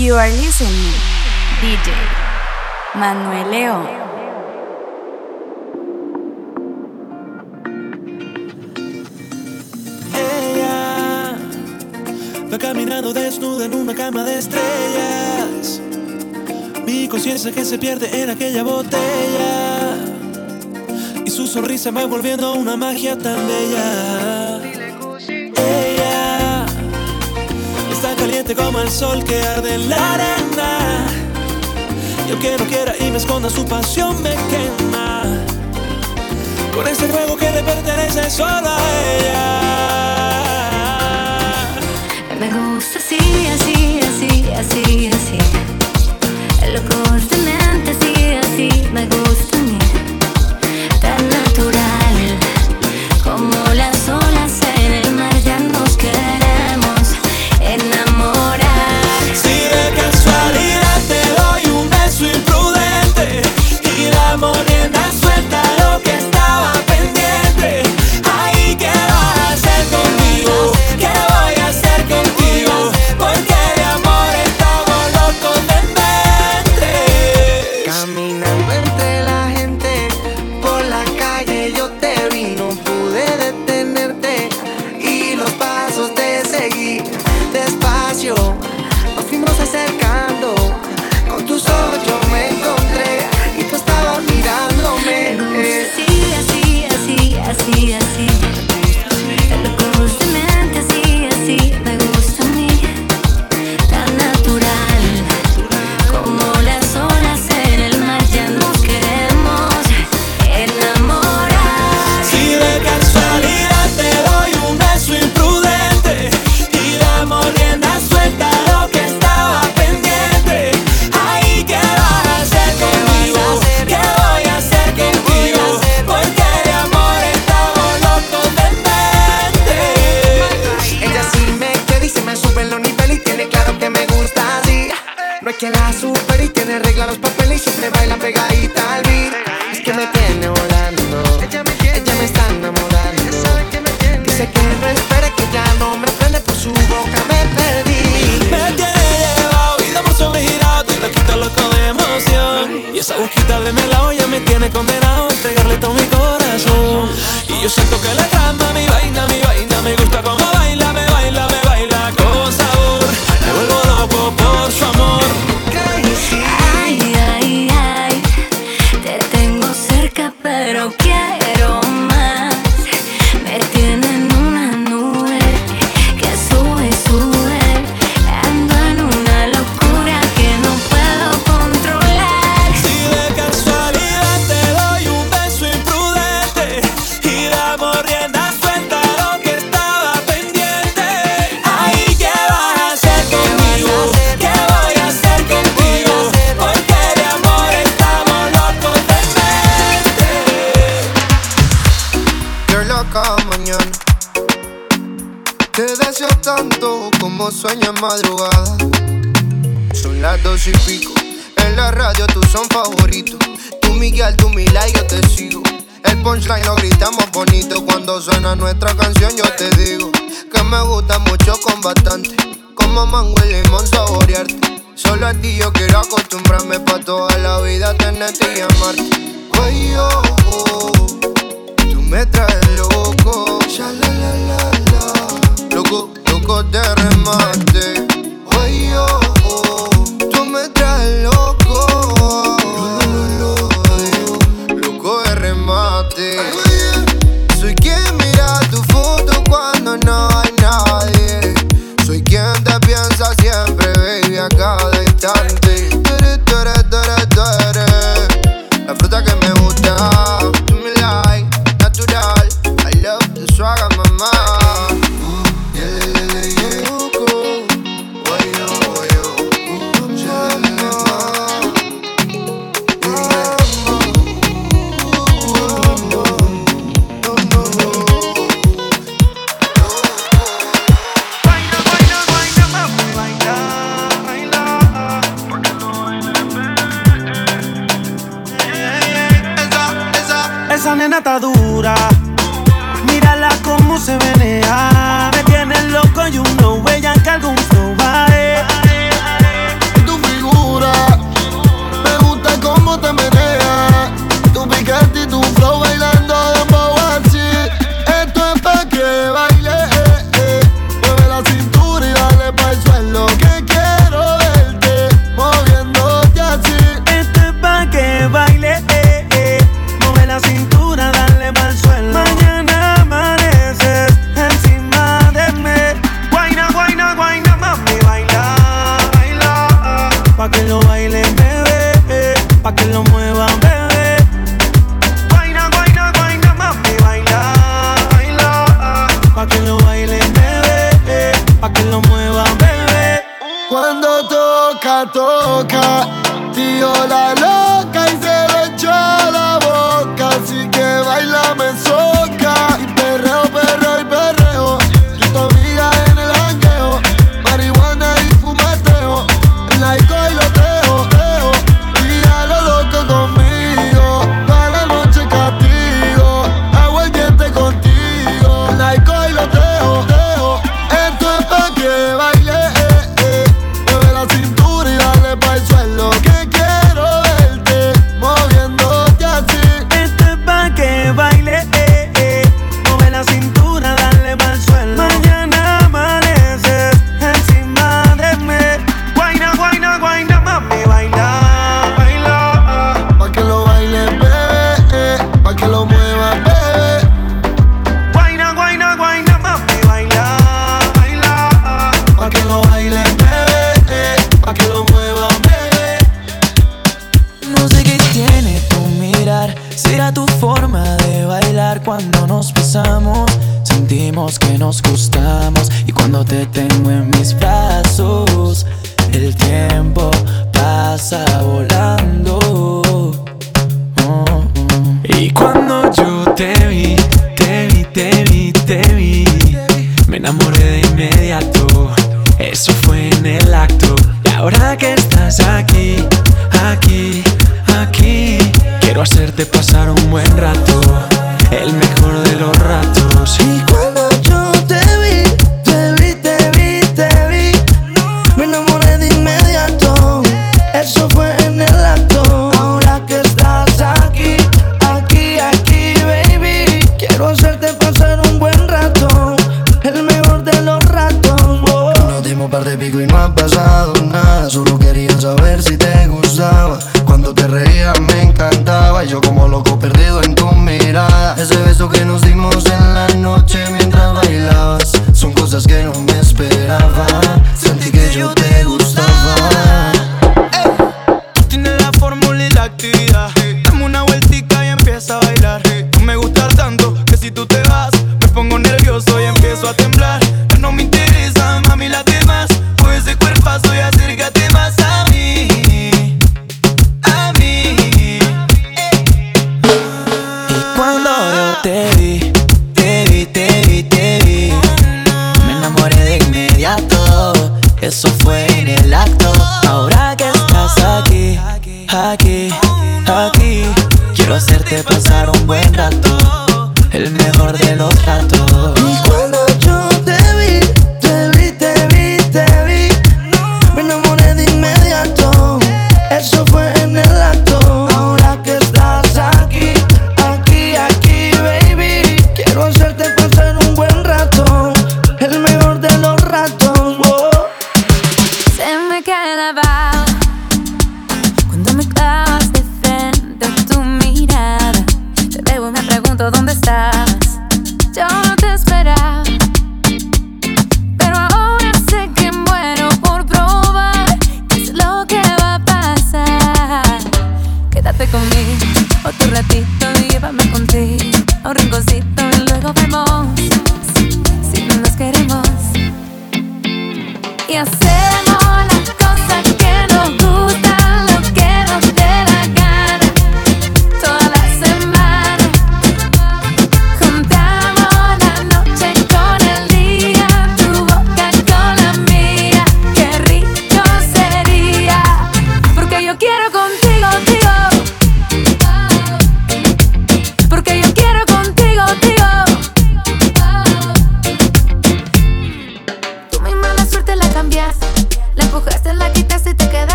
You are listening. DJ Manuel Ella Va caminando desnuda en una cama de estrellas. Mi conciencia que se pierde en aquella botella. Y su sonrisa va volviendo una magia tan bella. caliente como el sol que arde en la arena. Y el que no quiera y me esconda su pasión me quema. Con ese fuego que le pertenece solo a ella. Me gusta así, así, así, así, así. Loco, demente, así, así. Me gusta a mí. siempre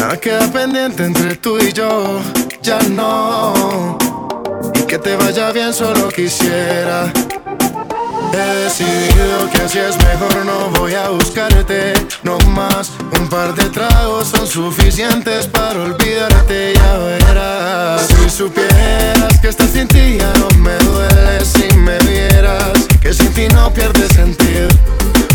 Nada queda pendiente entre tú y yo, ya no. Y que te vaya bien solo quisiera. He decidido que así es mejor, no voy a buscarte, no más. Un par de tragos son suficientes para olvidarte, ya verás. Si supieras que estás sin ti, ya no me duele si me vieras. Que sin ti no pierdes sentido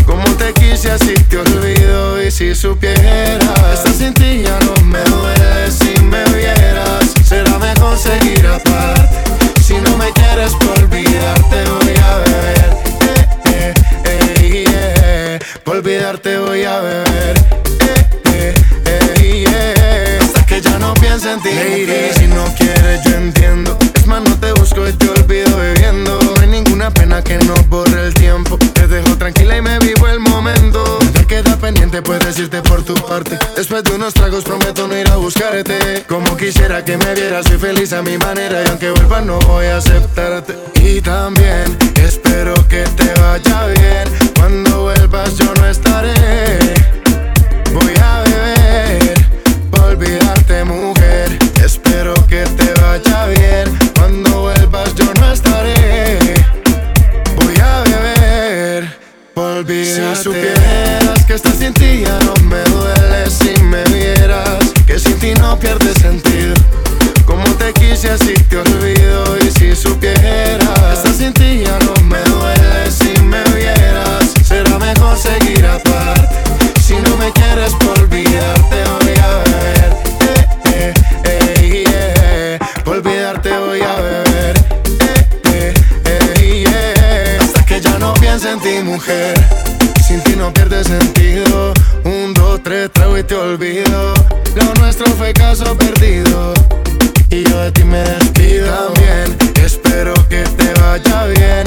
como te quise así te olvido y si supieras Estar sin ti ya no me duele. Si me vieras Será mejor seguir aparte. Si no me quieres por olvidarte voy a beber. Eh, eh, eh. Por olvidarte voy a beber. Eh, eh, eh, que ya no piense en ti. Lady, si no quieres yo entiendo puedes irte por tu parte. Después de unos tragos prometo no ir a buscarte. Como quisiera que me vieras, soy feliz a mi manera y aunque vuelva no voy a aceptarte. Y también espero que te vaya bien. Cuando vuelvas yo no estaré. mujer. Sin ti no pierde sentido. Un, dos, tres, trago y te olvido. Lo nuestro fue caso perdido. Y yo de ti me despido. También espero que te vaya bien.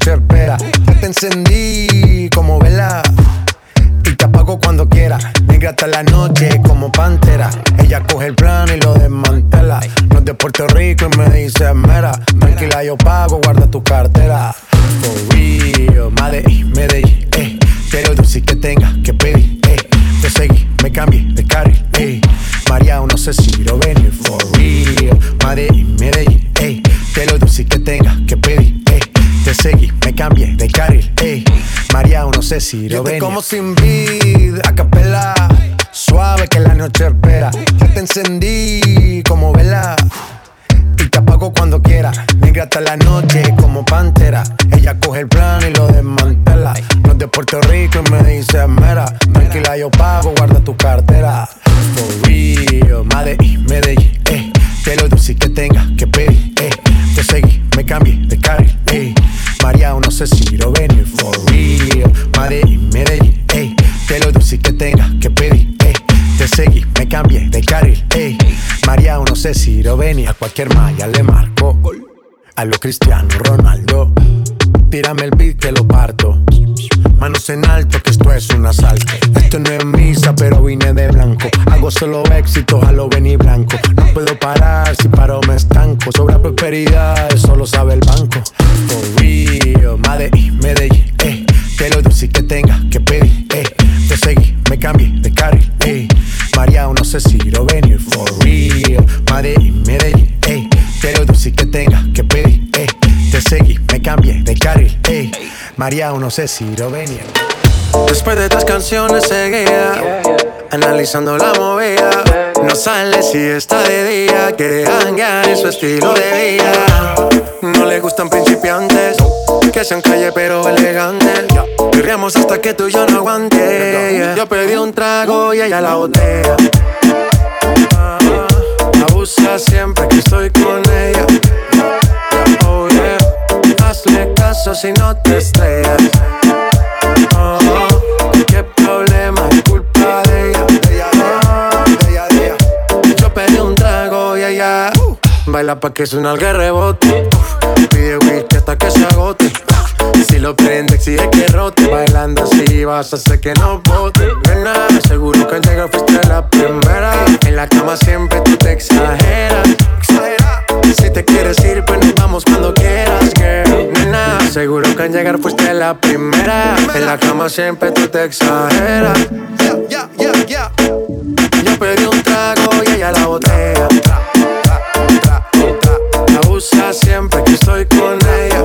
Espera. Ya te encendí Lo venir. como sin vid, a capela. Suave que la noche espera. Ya te encendí como vela. Y te apago cuando quiera. Negra hasta la noche como pantera. Ella coge el plano y lo Si lo venía. Cualquier malla le marco. A lo Cristiano Ronaldo. Tírame el beat que lo parto. Manos en alto, que esto es un asalto. Esto no es misa, pero vine de blanco. Hago solo éxito, a lo venir blanco. No puedo parar, si paro me estanco. Sobra prosperidad, eso lo sabe el banco. For real, Medellín, Medellín, eh. Quiero dulce que tenga que pedir, eh. Seguí, me cambié de carril, eh. María, no sé si lo venir, for real. Medellín, Medellín, eh. Quiero dulce que tenga que pedir, eh. Te seguí, me cambié de carril, eh. María, no sé si lo venir. Después de tres canciones seguidas, analizando la movida, no sale si está de día, quiere hanguear en su estilo de vida. No le gustan principiantes, que sean calle pero elegantes. Querríamos hasta que tú y yo no aguante. Yo pedí un trago y ella la botella. Ah, Abusa siempre que estoy con si no te estrellas. Oh, qué problema es culpa de ella. Yo pedí un trago y ella baila pa' que suena el rebote. Pide whisky hasta que se agote. Si lo prende, exige que rote. Bailando así vas a hacer que no bote. Nena, seguro que al llegar fuiste la primera. En la cama siempre tú te exageras. Si te quieres ir, pues nos vamos cuando quieras, girl. Seguro que al llegar fuiste la primera. En la cama siempre tú te exageras. Yo pedí un trago y ella la botella. Abusa siempre que estoy con ella.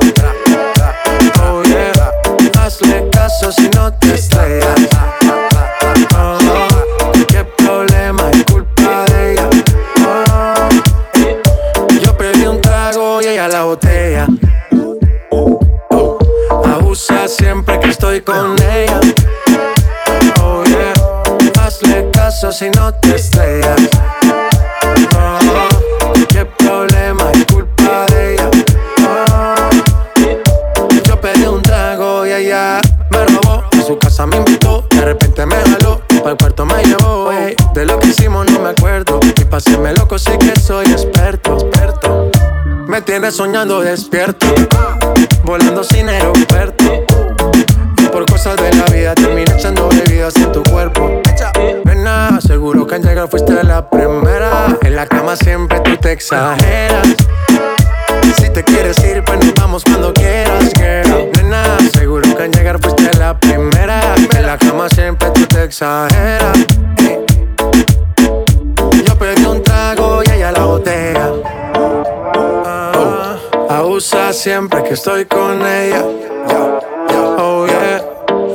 Oh yeah, hazle caso si no te estrellas. estoy con ella. Oh yeah, hazle caso si no te estrellas. No, qué problema es culpa de ella. Oh, yo pedí un trago y ella me robó. A su casa me invitó, de repente me jaló. Para el cuarto me llevó, de lo que hicimos no me acuerdo. Y paséme loco, sí que soy experto, experto. Me tienes soñando despierto, volando sin aeropuerto por cosas de la vida terminé echando bebidas en tu cuerpo. Nena, seguro que al llegar fuiste la primera. En la cama siempre tú te exageras. Si te quieres ir, pues nos vamos cuando quieras, girl. Nena, seguro que al llegar fuiste la primera. En la cama siempre tú te exageras. Eh. Yo pedí un trago y ella la botella. Ah, abusa siempre que estoy con ella.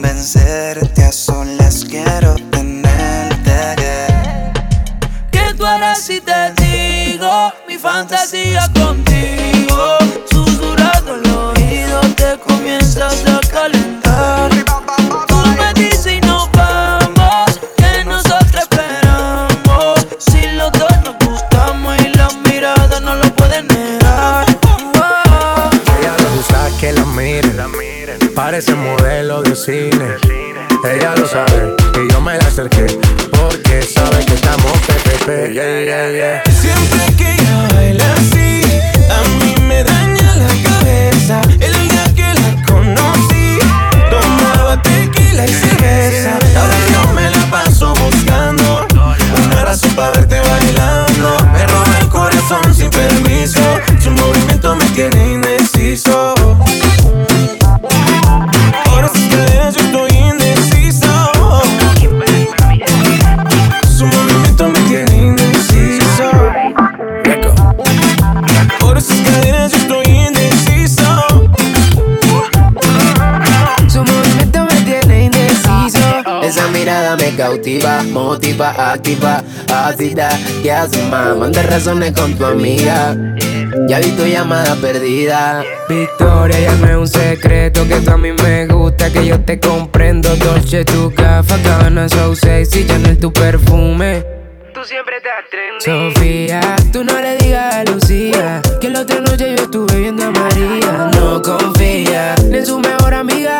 convencerte, a solas quiero tenerte. Que, ¿Qué tú harás si te digo mi fantasía contigo? activa, activa, ácida ¿Qué haces, más? Manda razones con tu amiga ya vi tu llamada perdida. Victoria, ya no es un secreto que tú a mí me gusta, que yo te comprendo. Dolce, tu gafa, cabana, so sexy, Chanel, tu perfume. Tú siempre estás trendy. Sofía, tú no le digas a Lucía que la otra noche yo estuve viendo a María. No confía ni en su mejor amiga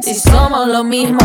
si somos lo mismo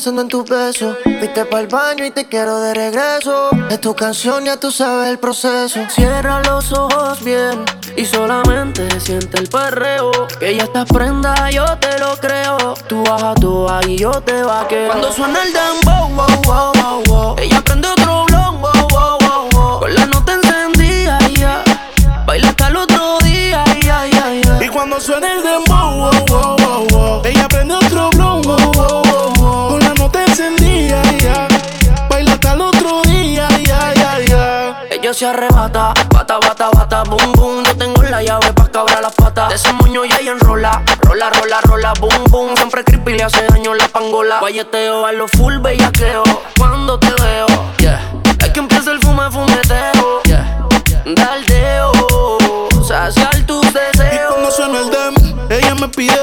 pensando en tus besos. Viste para el baño y te quiero de regreso. Es tu canción, ya tú sabes el proceso. Cierra los ojos bien y solamente siente el perreo. Que ya estás prenda, yo te lo creo. Tú bajas tú y yo te vaqueo. Cuando suena el dembow, wow, wow, wow, wow. Ella prende otro blon, wow, wow, wow, wow. Con la nota se arrebata. Bata, bata, bata, boom, boom. No tengo la llave pa' cabrar las patas. De ese moño ya ella enrola. Rola, rola, rola, boom, boom. Siempre creepy le hace daño la pangola. Guayeteo a lo full bellaqueo. Cuando te veo, yeah. Es que empieza el fume, fumeteo, yeah. Daldeo, saciar tus deseos. Y cuando suena el demo, ella me pide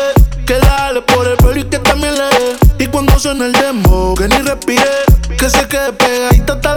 que dale por el pelo y que también le dé. Y cuando suena el demo, que ni respire, que se quede pegadita hasta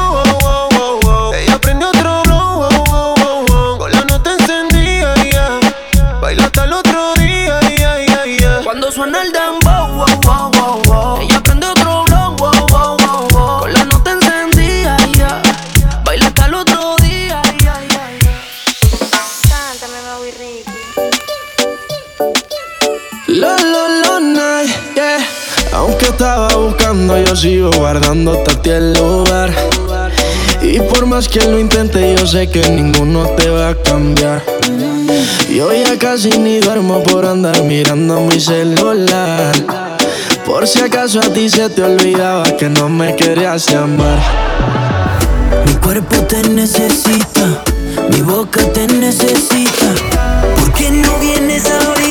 yo sigo guardando a ti el lugar. Y por más que lo intente, yo sé que ninguno te va a cambiar. Yo ya casi ni duermo por andar mirando mi celular. Por si acaso a ti se te olvidaba que no me querías llamar. Mi cuerpo te necesita, mi boca te necesita. ¿Por qué no vienes ahorita?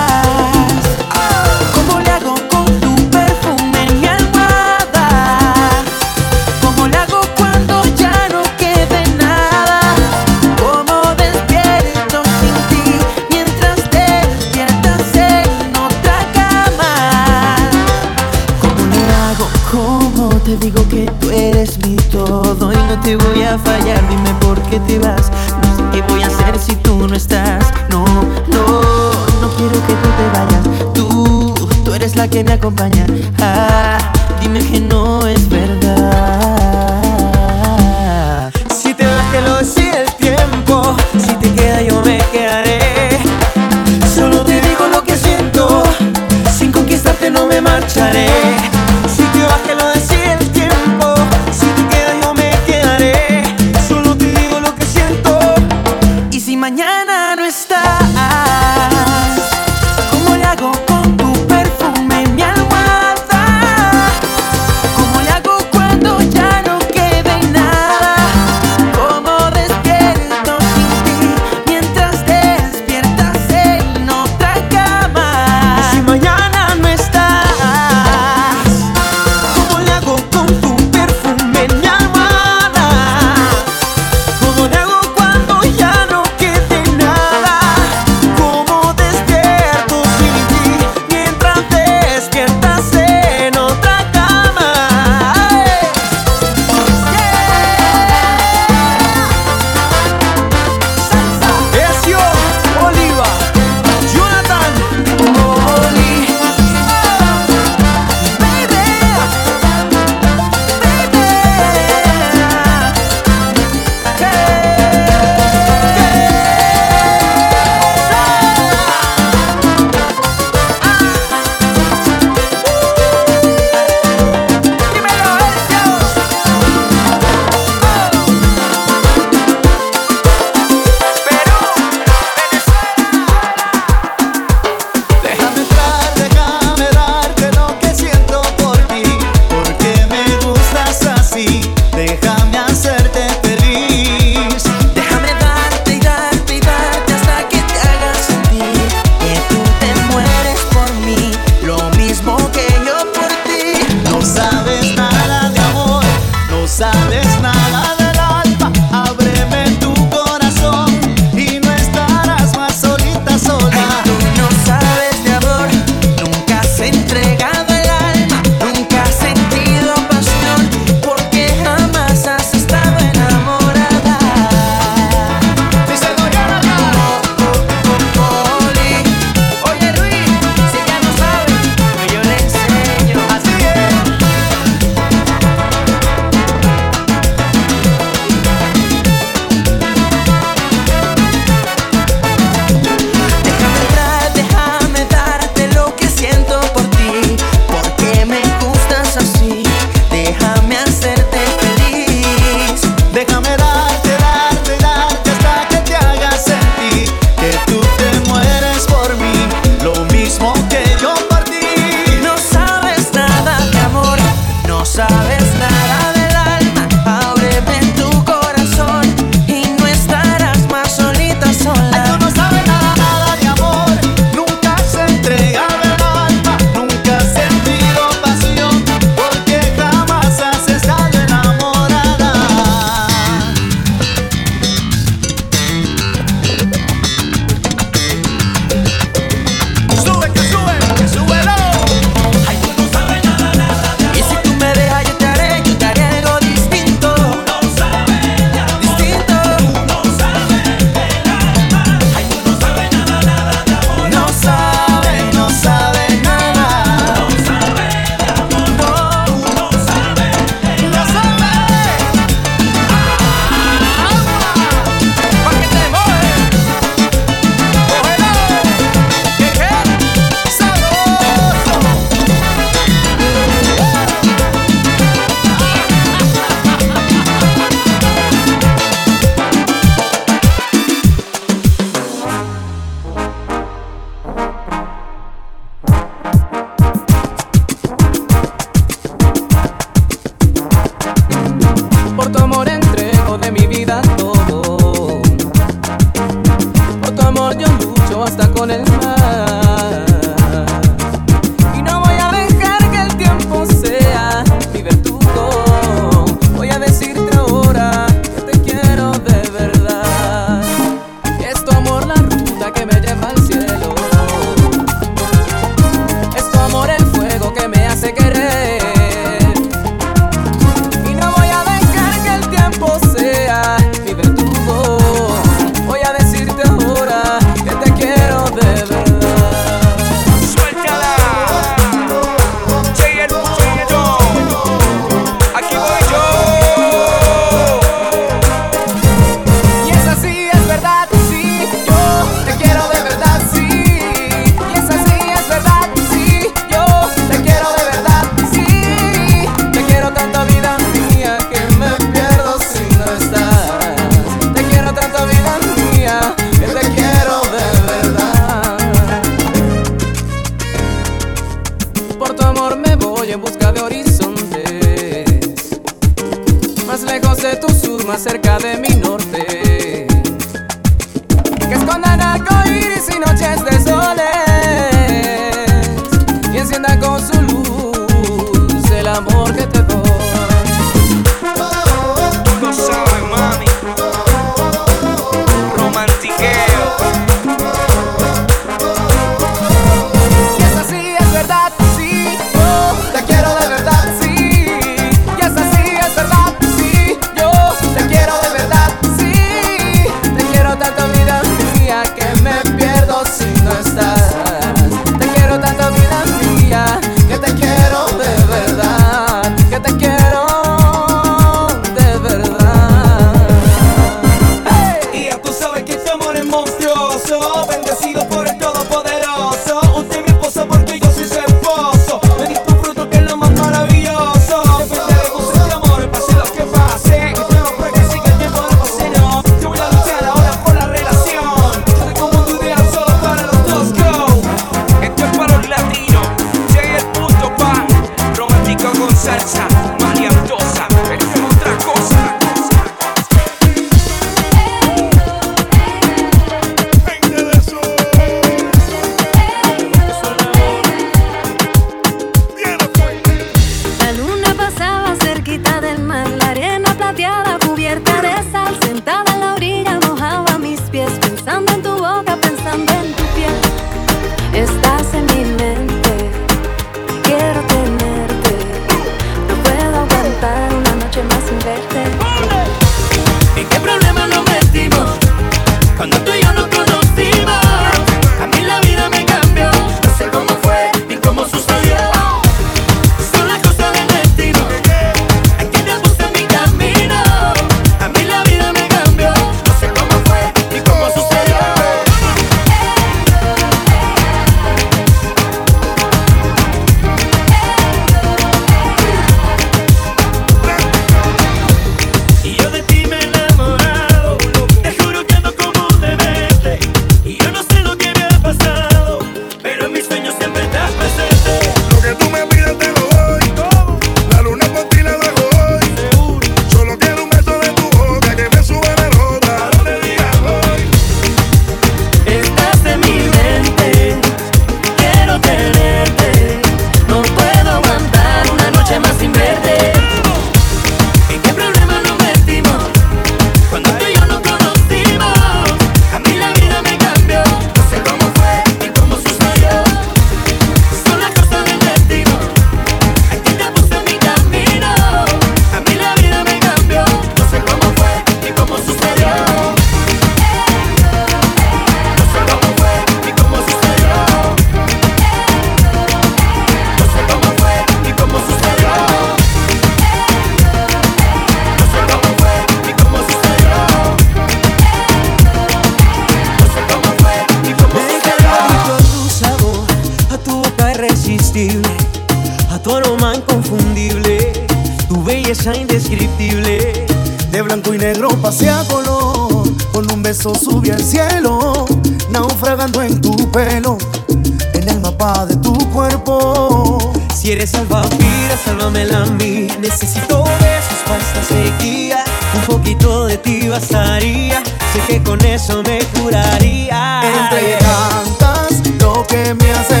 cuerpo. Si eres salvavidas, sálvamela a mí. Necesito besos para esta sequía. Un poquito de ti bastaría. Sé que con eso me curaría. Entre tantas, lo que me hace.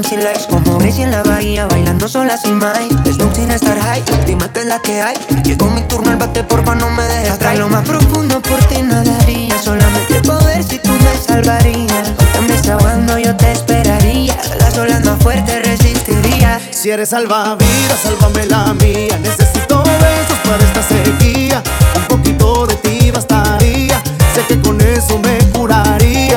Instagram sin likes Como Gracie en la bahía bailando sola sin Mike Snoop sin estar high, dime que la que hay. Llegó mi turno, el bate porfa no me dejes atrás. Lo más profundo por ti nadaría Solamente poder si tú me salvarías. También ahogando yo te esperaría Las olas más fuertes resistiría. Si eres salvavidas, sálvame la mía. Necesito besos para esta sequía. Un poquito de ti bastaría. Sé que con eso me curaría.